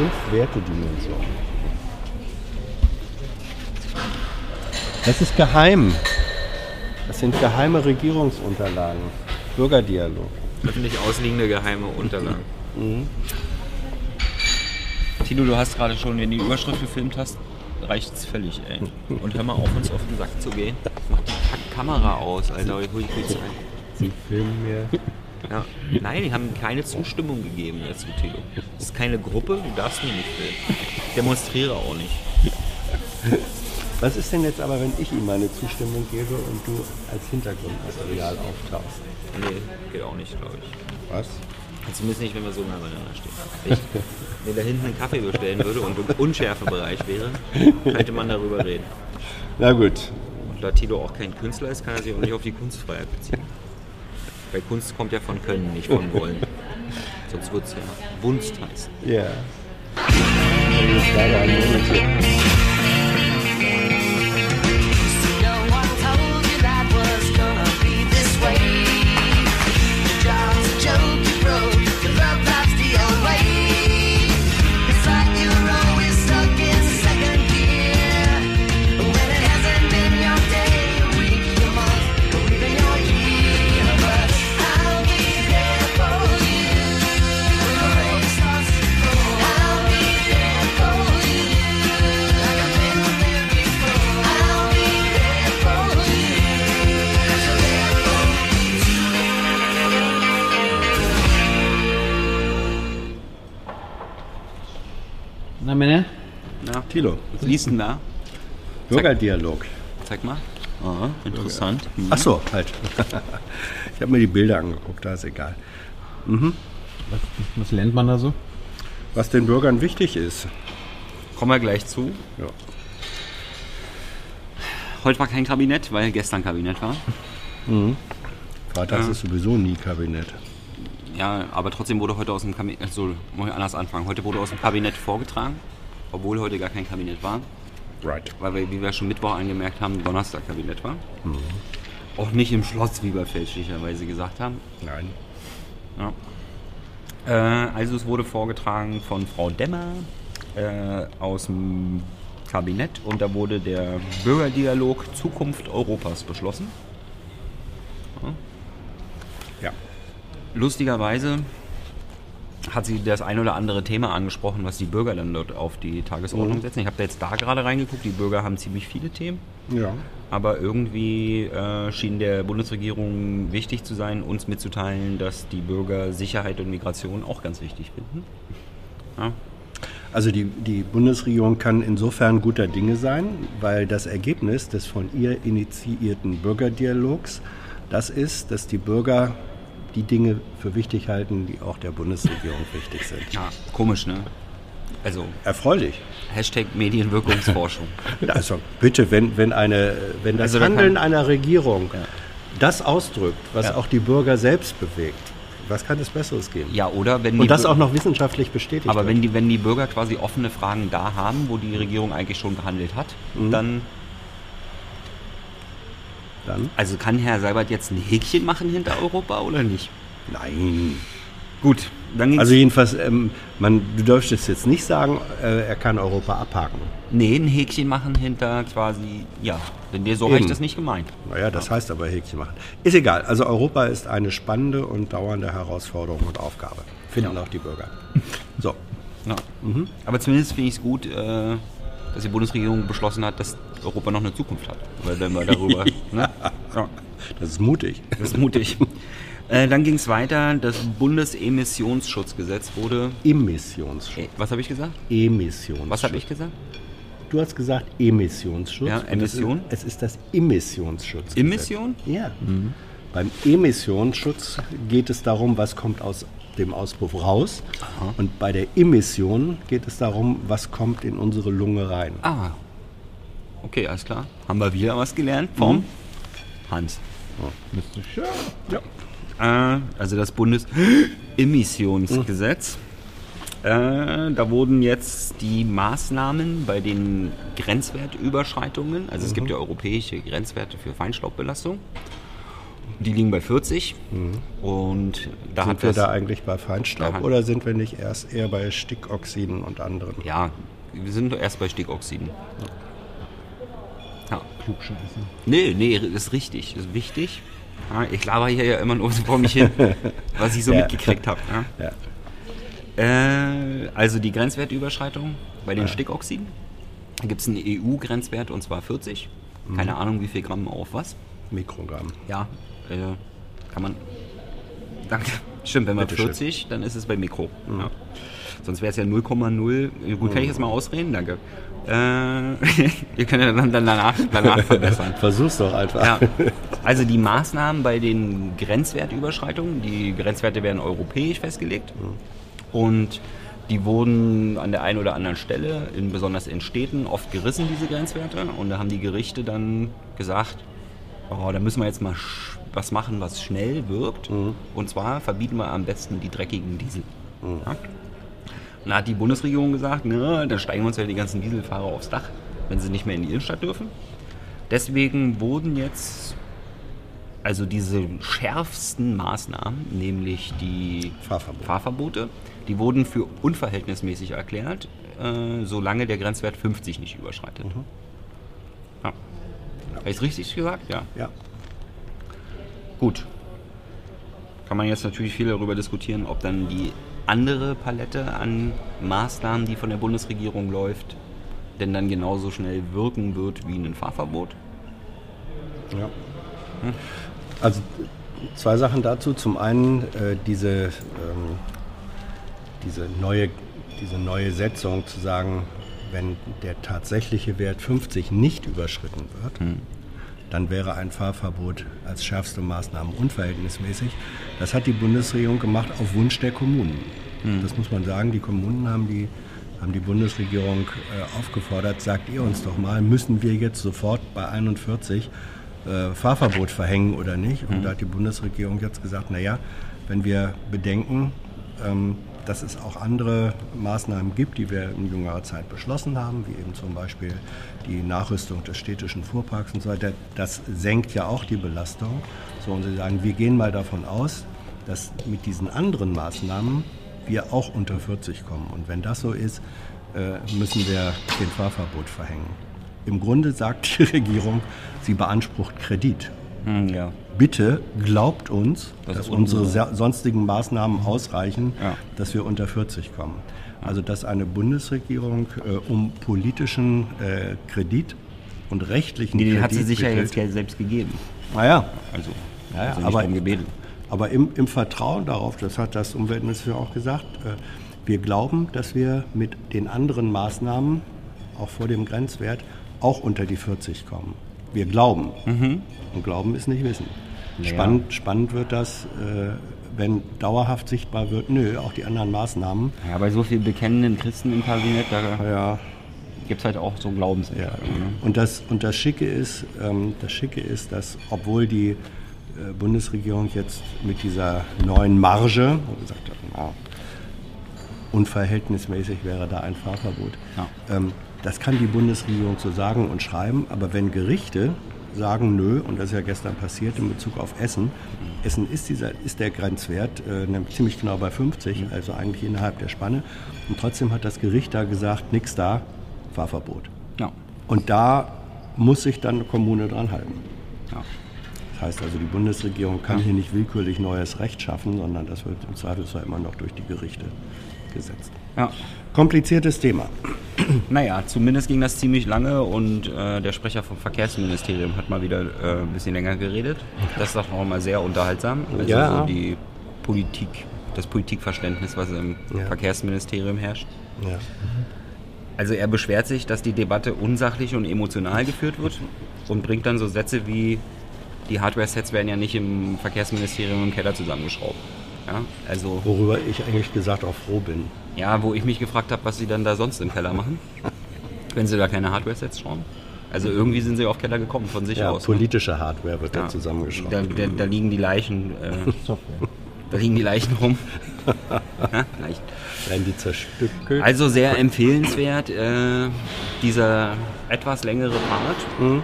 Fünf Wertedimensionen. Das ist geheim. Das sind geheime Regierungsunterlagen. Bürgerdialog. Öffentlich ausliegende geheime Unterlagen. Mhm. Tilo, du hast gerade schon, wenn du die Überschrift gefilmt hast, reicht es völlig, ey. Und hör mal auf, uns auf den Sack zu gehen. Mach die Kack Kamera aus, Alter. Hui, hui, hui. Sie filmen mir. Ja. Nein, die haben keine Zustimmung gegeben dazu, Tilo. Das ist keine Gruppe, du darfst mich nicht filmen. Ich demonstriere auch nicht. Was ist denn jetzt aber, wenn ich ihm meine Zustimmung gebe und du als Hintergrundmaterial auftauchst? Nee, geht auch nicht, glaube ich. Was? Zumindest nicht, wenn wir so nah beieinander stehen. Wenn ich mir da hinten einen Kaffee bestellen würde und im Unschärfebereich wäre, könnte man darüber reden. Na gut. Und da Tilo auch kein Künstler ist, kann er sich auch nicht auf die Kunstfreiheit beziehen. Weil Kunst kommt ja von Können, nicht von Wollen. Sonst wird es ja Wunst heißen. Ja. Jetzt Tilo, was liest denn da? Bürgerdialog. Zeig mal. Aha, interessant. Hm. Ach so, halt. Ich habe mir die Bilder angeguckt, da ist egal. Was, was lernt man da so? Was den Bürgern wichtig ist. Kommen wir gleich zu. Ja. Heute war kein Kabinett, weil gestern Kabinett war. Freitags Ja. ist sowieso nie Kabinett. Ja, aber trotzdem wurde heute aus dem Kabinett, also muss ich anders anfangen. Heute wurde aus dem Kabinett vorgetragen, obwohl heute gar kein Kabinett war. Right. Weil wir, wie wir schon Mittwoch angemerkt haben, Donnerstag Kabinett war. Auch nicht im Schloss, wie wir fälschlicherweise gesagt haben. Nein. Ja. Äh, also es wurde vorgetragen von Frau Demmer äh, aus dem Kabinett und da wurde der Bürgerdialog Zukunft Europas beschlossen. Ja. Lustigerweise hat sie das ein oder andere Thema angesprochen, was die Bürger dann dort auf die Tagesordnung setzen. Ich habe da jetzt da gerade reingeguckt, die Bürger haben ziemlich viele Themen. Ja. Aber irgendwie äh, schien der Bundesregierung wichtig zu sein, uns mitzuteilen, dass die Bürger Sicherheit und Migration auch ganz wichtig finden. Ja. Also die, die Bundesregierung kann insofern guter Dinge sein, weil das Ergebnis des von ihr initiierten Bürgerdialogs das ist, dass die Bürger die Dinge für wichtig halten, die auch der Bundesregierung wichtig sind. ja, komisch, ne? Also, Erfreulich. Hashtag Medienwirkungsforschung. Also bitte, wenn, wenn, eine, wenn das Also Handeln kann- einer Regierung Ja. das ausdrückt, was Ja. auch die Bürger selbst bewegt, was kann es Besseres geben? Ja, oder wenn Und das auch noch wissenschaftlich bestätigt Aber wird. wenn die, wenn die Bürger quasi offene Fragen da haben, wo die Regierung eigentlich schon gehandelt hat, Mhm. dann, Dann? also kann Herr Seibert jetzt ein Häkchen machen hinter Europa oder nicht? Nein. Gut, dann ging's Also jedenfalls, ähm, man, du darfst jetzt nicht sagen, äh, er kann Europa abhaken. Nee, ein Häkchen machen hinter quasi, ja, denn dir so habe ich das nicht gemeint. Naja, das heißt aber Häkchen machen. Ist egal. Also Europa ist eine spannende und dauernde Herausforderung und Aufgabe. Finden auch die Bürger. So. Ja. Aber zumindest finde ich es gut, äh, dass die Bundesregierung beschlossen hat, dass Europa noch eine Zukunft hat. Weil wenn wir darüber. ne? Ja, Das ist mutig. das ist mutig. Äh, dann ging es weiter. Das Bundesemissionsschutzgesetz wurde. Emissionsschutz. Äh, was habe ich gesagt? Emissionsschutz. Was habe ich gesagt? Du hast gesagt Emissionsschutz. Ja, Emission. Es ist, es ist das Emissionsschutz. Emission? Ja. Beim Emissionsschutz geht es darum, was kommt aus dem Auspuff raus. Und bei der Emission geht es darum, was kommt in unsere Lunge rein. Ah. Okay, alles klar. Haben wir wieder was gelernt vom Hans. Müsste schön. Ja. Äh, also das Bundesemissionsgesetz. Äh, da wurden jetzt die Maßnahmen bei den Grenzwertüberschreitungen, also es gibt ja europäische Grenzwerte für Feinstaubbelastung, Die liegen bei 40 und da sind hat wir das, da eigentlich bei Feinstaub hat- oder sind wir nicht erst eher bei Stickoxiden und anderen? ja, wir sind erst bei Stickoxiden. Ja. Klugscheiße. Nee, nee, ist richtig, ist wichtig. Ja, ich laber hier ja immer nur vor mich hin, was ich so Ja. mitgekriegt habe. Ja. Äh, also die Grenzwertüberschreitung bei den Stickoxiden. Da gibt es einen EU-Grenzwert und zwar 40. Keine Ahnung, wie viel Gramm auf was. Mikrogramm. Ja, äh, kann man. Danke. Stimmt, wenn man Bitteschön. 40, dann ist es bei Mikro. Ja. Sonst wäre es ja 0,0. Gut, kann ich jetzt mal ausreden? Danke. Äh, ihr könnt ja dann, danach, danach verbessern. Versuch's doch einfach. Ja. Also die Maßnahmen bei den Grenzwertüberschreitungen, die Grenzwerte werden europäisch festgelegt und die wurden an der einen oder anderen Stelle, in, besonders in Städten, oft gerissen, diese Grenzwerte. Und da haben die Gerichte dann gesagt, oh, da müssen wir jetzt mal was machen, was schnell wirkt. Und zwar verbieten wir am besten die dreckigen Diesel. Ja? Und da hat die Bundesregierung gesagt, na, dann steigen uns ja die ganzen Dieselfahrer aufs Dach, wenn sie nicht mehr in die Innenstadt dürfen. Deswegen wurden jetzt also diese schärfsten Maßnahmen, nämlich die Fahrverbot. Fahrverbote, die wurden für unverhältnismäßig erklärt, äh, solange der Grenzwert 50 nicht überschreitet. Ja. Habe ich es richtig gesagt? Ja. Ja. Gut. Kann man jetzt natürlich viel darüber diskutieren, ob dann die andere Palette an Maßnahmen, die von der Bundesregierung läuft, denn dann genauso schnell wirken wird wie ein Fahrverbot. Ja. Also zwei Sachen dazu. Zum einen äh, diese, ähm, diese, neue, diese neue Setzung zu sagen, wenn der tatsächliche Wert 50 nicht überschritten wird, dann wäre ein Fahrverbot als schärfste Maßnahme unverhältnismäßig. Das hat die Bundesregierung gemacht auf Wunsch der Kommunen. Das muss man sagen. Die Kommunen haben die, haben die Bundesregierung äh, aufgefordert, sagt ihr uns doch mal, müssen wir jetzt sofort bei 41 äh, Fahrverbot verhängen oder nicht? Und da hat die Bundesregierung jetzt gesagt, naja, wenn wir bedenken, ähm, dass es auch andere Maßnahmen gibt, die wir in jüngerer Zeit beschlossen haben, wie eben zum Beispiel die Nachrüstung des städtischen Fuhrparks und so weiter. Das senkt ja auch die Belastung. So, und Sie sagen, wir gehen mal davon aus, dass mit diesen anderen Maßnahmen wir auch unter 40 kommen. Und wenn das so ist, äh, müssen wir den Fahrverbot verhängen. Im Grunde sagt die Regierung, sie beansprucht Kredit ja. bitte glaubt uns, Das dass unsere sonstigen Maßnahmen ausreichen, Ja. dass wir unter 40 kommen. Also dass eine Bundesregierung äh, um politischen äh, Kredit und rechtlichen Nee, den Kredit hat sie sich ja jetzt selbst gegeben. Naja, Also, ja, ja, hat sie nicht aber, gebeten. aber im, im Vertrauen darauf, das hat das Umweltministerium auch gesagt, äh, wir glauben, dass wir mit den anderen Maßnahmen, auch vor dem Grenzwert, auch unter die 40 kommen. Wir glauben. Und Glauben ist nicht Wissen. Ja. Spannend, spannend wird das, äh, wenn dauerhaft sichtbar wird, nö, auch die anderen Maßnahmen. Ja, bei so vielen bekennenden Christen im Kabinett, da Ja, gibt es halt auch so Glaubensentscheidungen. Ja. Ne? Und das, und das Schicke ist, ähm, das Schicke ist, dass obwohl die äh, Bundesregierung jetzt mit dieser neuen Marge gesagt hat, na, unverhältnismäßig wäre da ein Fahrverbot. Ja. Ähm, das kann die Bundesregierung so sagen und schreiben, aber wenn Gerichte sagen nö, und das ist ja gestern passiert in Bezug auf Essen, Essen ist, dieser, ist der Grenzwert äh, nämlich ziemlich genau bei 50, also eigentlich innerhalb der Spanne. Und trotzdem hat das Gericht da gesagt, nix da, Fahrverbot. Ja. Und da muss sich dann eine Kommune dran halten. Ja. Das heißt also, die Bundesregierung kann hier nicht willkürlich neues Recht schaffen, sondern das wird im Zweifelsfall immer noch durch die Gerichte gesetzt. ja. Kompliziertes Thema. Naja, zumindest ging das ziemlich lange und äh, der Sprecher vom Verkehrsministerium hat mal wieder äh, ein bisschen länger geredet. Das ist doch auch mal sehr unterhaltsam. Also Ja. so die Politik, das Politikverständnis, was im Ja. Verkehrsministerium herrscht. Ja. Also er beschwert sich, dass die Debatte unsachlich und emotional geführt wird und bringt dann so Sätze wie, die Hardware-Sets werden ja nicht im Verkehrsministerium im Keller zusammengeschraubt. Ja, also, Worüber ich eigentlich gesagt auch froh bin. ja, wo ich mich gefragt habe, was sie dann da sonst im Keller machen, wenn sie da keine Hardware-Sets schrauben. Also irgendwie sind sie auf Keller gekommen von sich Ja, aus. ne? politische Hardware wird Ja. da zusammengeschraubt. Da, da, da liegen die Leichen, äh, da liegen die Leichen rum. ja, Leichen. Werden die zerstückelt? Also sehr empfehlenswert, äh, dieser etwas längere Part.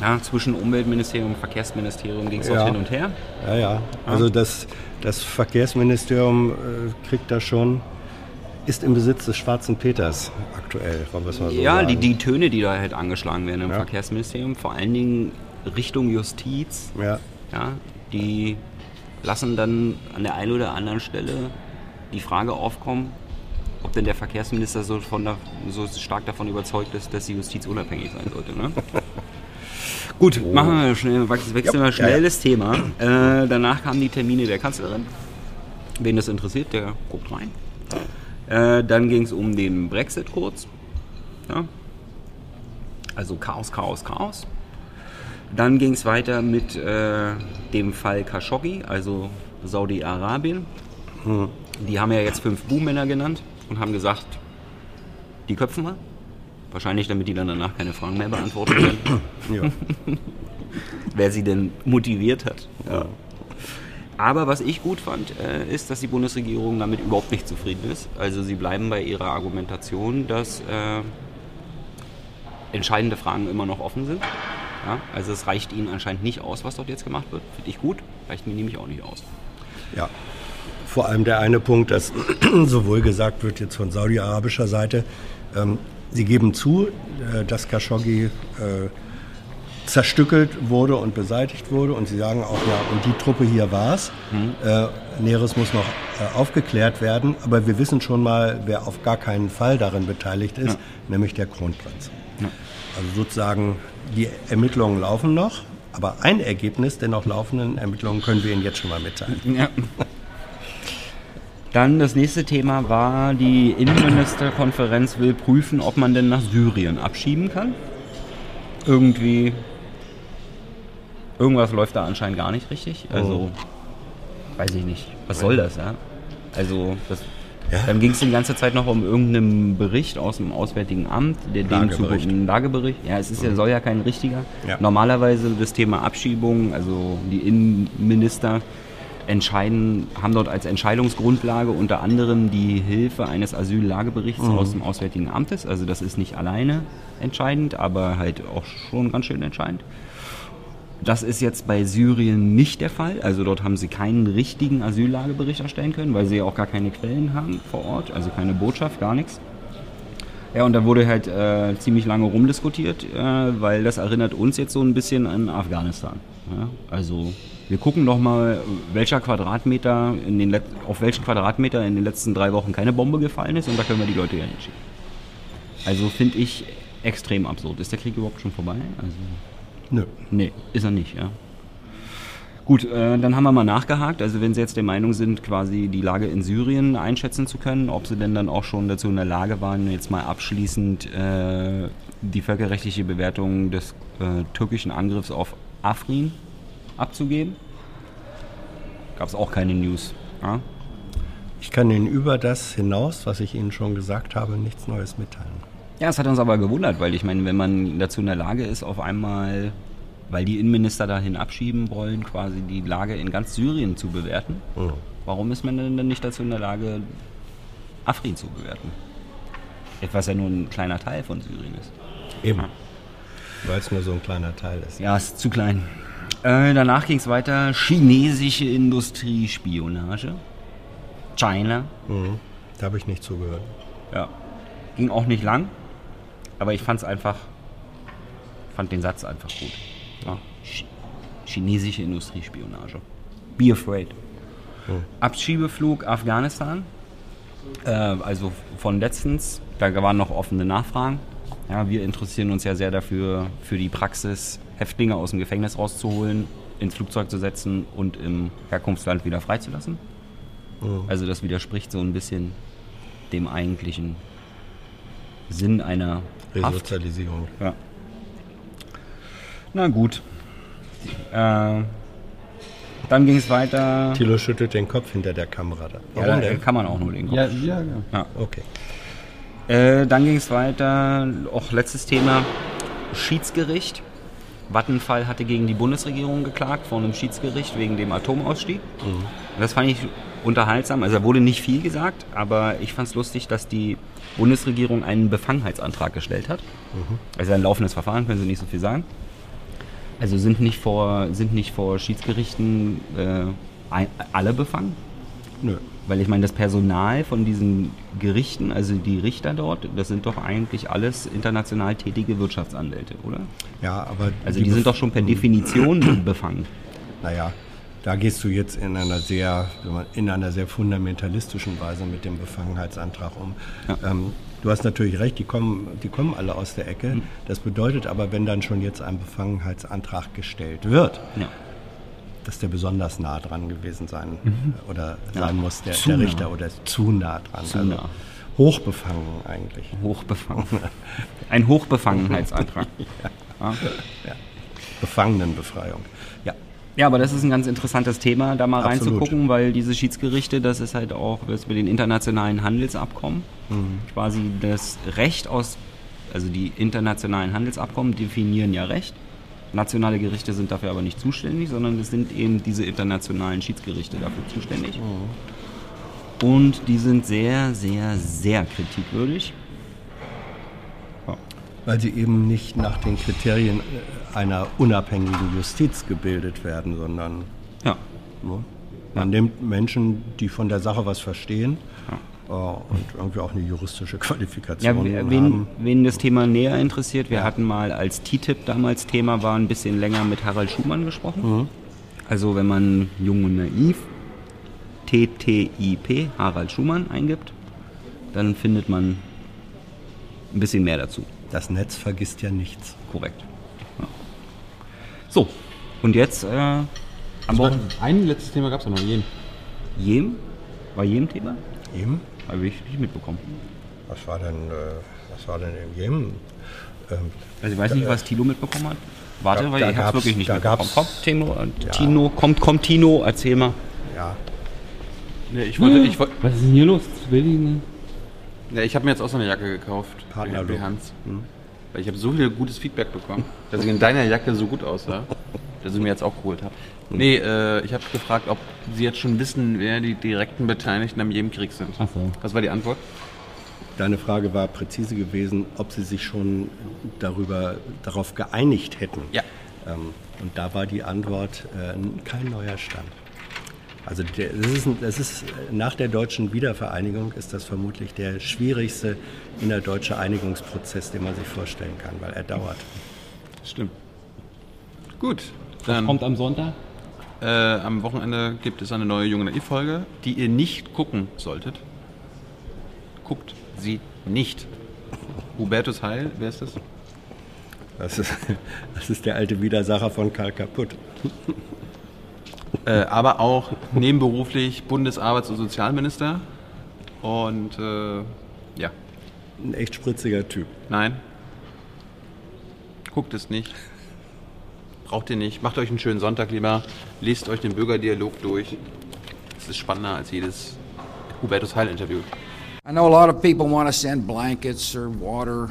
Ja, zwischen Umweltministerium und Verkehrsministerium ging es Ja. hin und her. Ja, ja. Also das, das Verkehrsministerium äh, kriegt da schon, ist im Besitz des Schwarzen Peters aktuell, wollen wir es mal so ja, sagen. die, die Töne, die da halt angeschlagen werden im Ja. Verkehrsministerium, vor allen Dingen Richtung Justiz, Ja, ja, die lassen dann an der einen oder anderen Stelle die Frage aufkommen, ob denn der Verkehrsminister so, von so stark davon überzeugt ist, dass die Justiz unabhängig sein sollte. Ne? Gut, machen wir schnell, wechseln wir schnell das Thema. Äh, danach kamen die Termine der Kanzlerin. Wen das interessiert, der guckt rein. Äh, dann ging es um den Brexit kurz. Ja. Also Chaos, Chaos, Chaos. Dann ging es weiter mit äh, dem Fall Khashoggi, also Saudi-Arabien. Die haben ja jetzt fünf Buhmänner genannt und haben gesagt, die köpfen wir. Wahrscheinlich, damit die dann danach keine Fragen mehr beantworten können, ja. wer sie denn motiviert hat. Ja. Aber was ich gut fand, äh, ist, dass die Bundesregierung damit überhaupt nicht zufrieden ist. Also sie bleiben bei ihrer Argumentation, dass äh, entscheidende Fragen immer noch offen sind. Ja? Also es reicht ihnen anscheinend nicht aus, was dort jetzt gemacht wird. Finde ich gut, reicht mir nämlich auch nicht aus. Ja. Vor allem der eine Punkt, dass sowohl gesagt wird jetzt von saudi-arabischer Seite, ähm, sie geben zu, äh, dass Khashoggi äh, zerstückelt wurde und beseitigt wurde und sie sagen auch, ja, und die Truppe hier war's. Äh, Näheres muss noch äh, aufgeklärt werden, aber wir wissen schon mal, wer auf gar keinen Fall darin beteiligt ist, nämlich der Kronprinz. Also sozusagen, die Ermittlungen laufen noch, aber ein Ergebnis der noch laufenden Ermittlungen können wir Ihnen jetzt schon mal mitteilen. Ja. Dann das nächste Thema war, die Innenministerkonferenz will prüfen, ob man denn nach Syrien abschieben kann. Irgendwie. Irgendwas läuft da anscheinend gar nicht richtig. Also, weiß ich nicht. Was soll das, ja? Also, das, Ja. dann ging es die ganze Zeit noch um irgendeinen Bericht aus dem Auswärtigen Amt, der dem ein Lagebericht. Ja, es ist ja, soll ja kein richtiger. Ja. Normalerweise das Thema Abschiebung, also die Innenminister entscheiden, haben dort als Entscheidungsgrundlage unter anderem die Hilfe eines Asyllageberichts aus dem Auswärtigen Amtes. Also das ist nicht alleine entscheidend, aber halt auch schon ganz schön entscheidend. Das ist jetzt bei Syrien nicht der Fall. Also dort haben sie keinen richtigen Asyllagebericht erstellen können, weil sie ja auch gar keine Quellen haben vor Ort, also keine Botschaft, gar nichts. Ja, und da wurde halt äh, ziemlich lange rumdiskutiert, äh, weil das erinnert uns jetzt so ein bisschen an Afghanistan. Ja? Also wir gucken doch mal, welcher Quadratmeter in den Let auf welchen Quadratmeter in den letzten drei Wochen keine Bombe gefallen ist und da können wir die Leute ja hinschicken. Also finde ich extrem absurd. Ist der Krieg überhaupt schon vorbei? Also Nö. Nee, ist er nicht, ja. Gut, äh, dann haben wir mal nachgehakt. Also wenn Sie jetzt der Meinung sind, quasi die Lage in Syrien einschätzen zu können, ob Sie denn dann auch schon dazu in der Lage waren, jetzt mal abschließend äh, die völkerrechtliche Bewertung des äh, türkischen Angriffs auf Afrin abzugeben? Gab es auch keine News. Ja? Ich kann Ihnen über das hinaus, was ich Ihnen schon gesagt habe, nichts Neues mitteilen. Ja, es hat uns aber gewundert, weil ich meine, wenn man dazu in der Lage ist, auf einmal, weil die Innenminister dahin abschieben wollen, quasi die Lage in ganz Syrien zu bewerten, warum ist man denn nicht dazu in der Lage, Afrin zu bewerten? Etwas ja nur ein kleiner Teil von Syrien ist. Eben. Weil es nur so ein kleiner Teil ist. Ja, ist zu klein. Äh, danach ging es weiter. Chinesische Industriespionage. China. Mhm. Da habe ich nicht zugehört. Ja. Ging auch nicht lang, aber ich fand es einfach, fand den Satz einfach gut. Ja. Ch chinesische Industriespionage. Be afraid. Abschiebeflug Afghanistan. Äh, also von letztens, da waren noch offene Nachfragen. Ja, wir interessieren uns ja sehr dafür, für die Praxis, Häftlinge aus dem Gefängnis rauszuholen, ins Flugzeug zu setzen und im Herkunftsland wieder freizulassen. Also das widerspricht so ein bisschen dem eigentlichen Sinn einer Haft. Resozialisierung. Ja. Na gut. Äh, dann ging es weiter. Thilo schüttelt den Kopf hinter der Kamera. Da. Ja, Warum da denn? kann man auch nur den Kopf. Ja, ja, ja. Okay. Äh, dann ging es weiter, auch letztes Thema, Schiedsgericht. Vattenfall hatte gegen die Bundesregierung geklagt vor einem Schiedsgericht wegen dem Atomausstieg. Das fand ich unterhaltsam. Also da wurde nicht viel gesagt, aber ich fand es lustig, dass die Bundesregierung einen Befangenheitsantrag gestellt hat. Also ein laufendes Verfahren, können Sie nicht so viel sagen. Also sind nicht vor, sind nicht vor Schiedsgerichten äh, ein, alle befangen? Nö. Weil ich meine, das Personal von diesen Gerichten, also die Richter dort, das sind doch eigentlich alles international tätige Wirtschaftsanwälte, oder? Ja, aber Also die, sind doch schon per Definition befangen. Naja, da gehst du jetzt in einer sehr, in einer sehr fundamentalistischen Weise mit dem Befangenheitsantrag um. Ja. Ähm, du hast natürlich recht, die kommen, die kommen alle aus der Ecke. Das bedeutet aber, wenn dann schon jetzt ein Befangenheitsantrag gestellt wird, Ja. dass der besonders nah dran gewesen sein oder sein muss, der, der nah. Richter oder ist zu nah dran. Zu also nah. Hochbefangen eigentlich. Hochbefangen. Ein Hochbefangenheitsantrag. Ja. Gefangenenbefreiung. Ja. Ja, aber das ist ein ganz interessantes Thema, da mal Absolut. reinzugucken, weil diese Schiedsgerichte, das ist halt auch das mit den internationalen Handelsabkommen, quasi das Recht aus, also die internationalen Handelsabkommen definieren ja Recht. Nationale Gerichte sind dafür aber nicht zuständig, sondern es sind eben diese internationalen Schiedsgerichte dafür zuständig. Und die sind sehr, sehr, sehr kritikwürdig. Weil sie eben nicht nach den Kriterien äh, einer unabhängigen Justiz gebildet werden, sondern Ja, ne, man nimmt Menschen, die von der Sache was verstehen äh, und irgendwie auch eine juristische Ja, Qualifikation wen, haben. wen das Thema näher interessiert, wir hatten mal als TTIP damals Thema war ein bisschen länger mit Harald Schumann gesprochen. Also wenn man Jung und Naiv, TTIP, Harald Schumann eingibt, dann findet man ein bisschen mehr dazu. Das Netz vergisst ja nichts. Korrekt. Ja. So, und jetzt äh, am Wochenende. ein letztes Thema gab es noch, Jem. Jem? War Jem Thema? Eben? Habe ich nicht mitbekommen. Was war denn, äh, was war denn im Jemen? Ähm, Also ich weiß nicht, was Tilo mitbekommen hat. Warte, Da- weil da ich hab's wirklich nicht da mitbekommen. gab's- Komm, Tino, äh, Ja. Tino, kommt, kommt Tino, erzähl mal. ja, Nee, ich wollte, ich wollte, Was ist denn hier los? Will nee, ich habe mir jetzt auch so eine Jacke gekauft. Partnerlook. Für Hans. Weil ich habe so viel gutes Feedback bekommen, dass ich in deiner Jacke so gut aussah, dass ich mir jetzt auch geholt habe. Nee, äh, ich habe gefragt, ob Sie jetzt schon wissen, wer die direkten Beteiligten am jedem Krieg sind. Ach so. Was war die Antwort? deine Frage war präzise gewesen, ob sie sich schon darüber, darauf geeinigt hätten. Ja. Ähm, und da war die Antwort äh, kein neuer Stand. Also das ist, das ist nach der deutschen Wiedervereinigung ist das vermutlich der schwierigste innerdeutsche Einigungsprozess, den man sich vorstellen kann, weil er dauert. Stimmt. Gut, dann Kommt am Sonntag? äh, am Wochenende gibt es eine neue Junge Naiv-Folge, die ihr nicht gucken solltet. Guckt sie nicht. Hubertus Heil, wer ist das? Das ist, das ist der alte Widersacher von Karl Kaputt. Äh, aber auch nebenberuflich Bundesarbeits- und Sozialminister. Und äh, ja, Ein echt spritziger Typ. nein. Guckt es nicht. Braucht ihr nicht. Macht euch einen schönen Sonntag lieber. Lest euch den Bürgerdialog durch. Es ist spannender als jedes Hubertus Heil-Interview. I know a lot of people want to send blankets or water.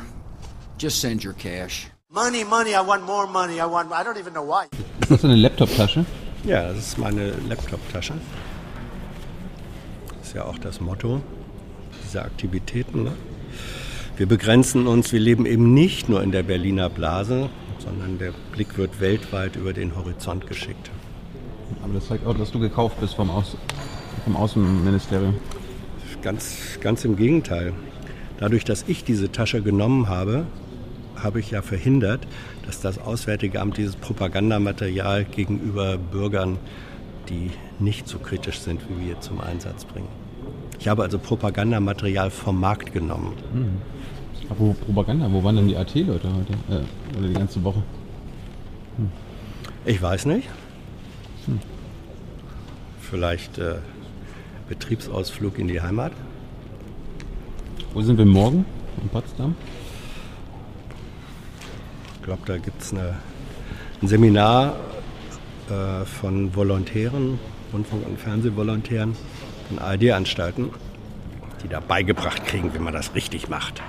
Just send your cash. Money, money, I want more money. I want, I don't even know why. Ist das eine Laptoptasche? Ja, das ist meine Laptop-Tasche. Das ist ja auch das Motto dieser Aktivitäten. Ne? Wir begrenzen uns, wir leben eben nicht nur in der Berliner Blase, sondern der Blick wird weltweit über den Horizont geschickt. Aber das zeigt auch, dass du gekauft bist vom, Aus vom Außenministerium. Ganz, ganz im Gegenteil. Dadurch, dass ich diese Tasche genommen habe, habe ich ja verhindert, dass das Auswärtige Amt dieses Propagandamaterial gegenüber Bürgern, die nicht so kritisch sind wie wir, zum Einsatz bringen. Ich habe also Propagandamaterial vom Markt genommen. Apropos Propaganda, wo waren denn die AT-Leute heute? Äh, oder die ganze Woche? Ich weiß nicht. Vielleicht äh, Betriebsausflug in die Heimat. Wo sind wir morgen? In Potsdam? Ich glaube, da gibt es ein Seminar äh, von Volontären, Rundfunk- und Fernsehvolontären von ARD-Anstalten, die da beigebracht kriegen, wie man das richtig macht.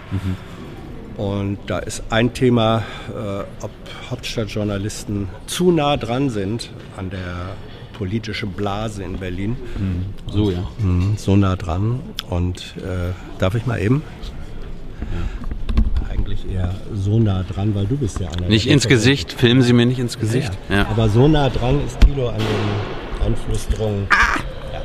Und da ist ein Thema, äh, ob Hauptstadtjournalisten zu nah dran sind an der politischen Blase in Berlin. So, ja. So nah dran. Und äh, darf ich mal eben? Eigentlich eigentlich eher so nah dran, weil du bist ja einer. Nicht ins. Gesicht, filmen Sie mir nicht ins Gesicht. Ja. Ja. Aber so nah dran ist Thilo an den Einflussdrungen. Ja.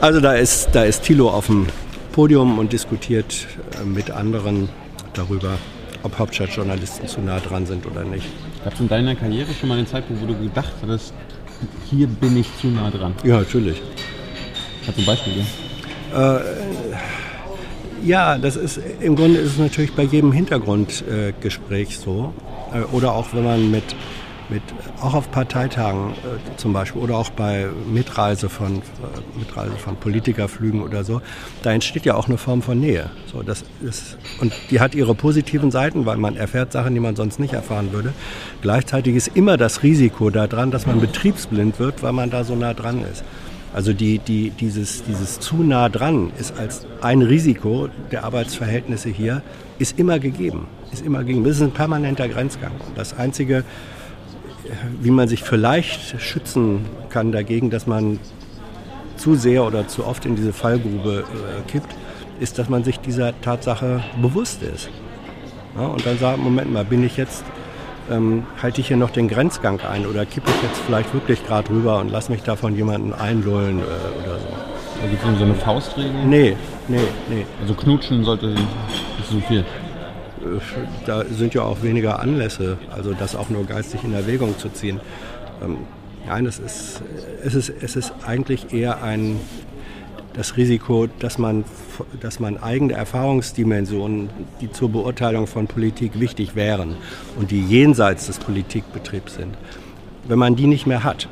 Also da ist, da ist Thilo auf dem Podium und diskutiert äh, mit anderen darüber, ob Hauptstadtjournalisten zu nah dran sind oder nicht. Gab es in deiner Karriere schon mal einen Zeitpunkt, wo du gedacht hattest, hier bin ich zu nah dran? Ja, natürlich. Hat zum Beispiel geben? Ja, das ist im Grunde ist es natürlich bei jedem Hintergrundgespräch äh, so. Äh, oder auch wenn man mit, mit auch auf Parteitagen äh, zum Beispiel oder auch bei Mitreise von, äh, Mitreise von Politikerflügen oder so, da entsteht ja auch eine Form von Nähe. So, das ist, und die hat ihre positiven Seiten, weil man erfährt Sachen, die man sonst nicht erfahren würde. Gleichzeitig ist immer das Risiko daran, dass man betriebsblind wird, weil man da so nah dran ist. Also die, die, dieses, dieses zu nah dran ist als ein Risiko der Arbeitsverhältnisse hier, ist immer gegeben. Ist immer gegeben. Das ist ein permanenter Grenzgang. Das Einzige, wie man sich vielleicht schützen kann dagegen, dass man zu sehr oder zu oft in diese Fallgrube äh, kippt, ist, dass man sich dieser Tatsache bewusst ist. Ja, und dann sagt, Moment mal, bin ich jetzt, ähm, halte ich hier noch den Grenzgang ein oder kippe ich jetzt vielleicht wirklich gerade rüber und lass mich da von jemandem einlullen äh, oder so. Da gibt es so eine Faustregel. Nee, nee, nee. Also knutschen sollte nicht so viel. Äh, Da sind ja auch weniger Anlässe, also das auch nur geistig in Erwägung zu ziehen. Ähm, nein, es ist, es, ist, es ist eigentlich eher ein, das Risiko, dass man, dass man eigene Erfahrungsdimensionen, die zur Beurteilung von Politik wichtig wären und die jenseits des Politikbetriebs sind, wenn man die nicht mehr hat,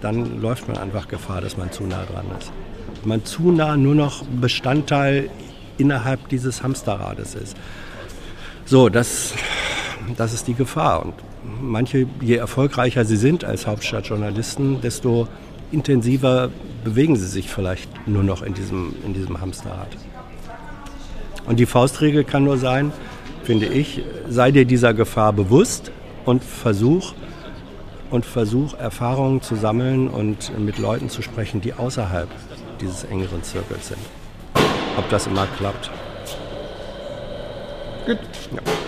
dann läuft man einfach Gefahr, dass man zu nah dran ist. Wenn man zu nah nur noch Bestandteil innerhalb dieses Hamsterrades ist. So, das, das ist die Gefahr. Und manche, je erfolgreicher sie sind als Hauptstadtjournalisten, desto intensiver bewegen sie sich vielleicht nur noch in diesem, in diesem Hamsterrad. Und die Faustregel kann nur sein, finde ich, sei dir dieser Gefahr bewusst und versuch, und versuch Erfahrungen zu sammeln und mit Leuten zu sprechen, die außerhalb dieses engeren Zirkels sind. Ob das immer klappt. Gut. Ja.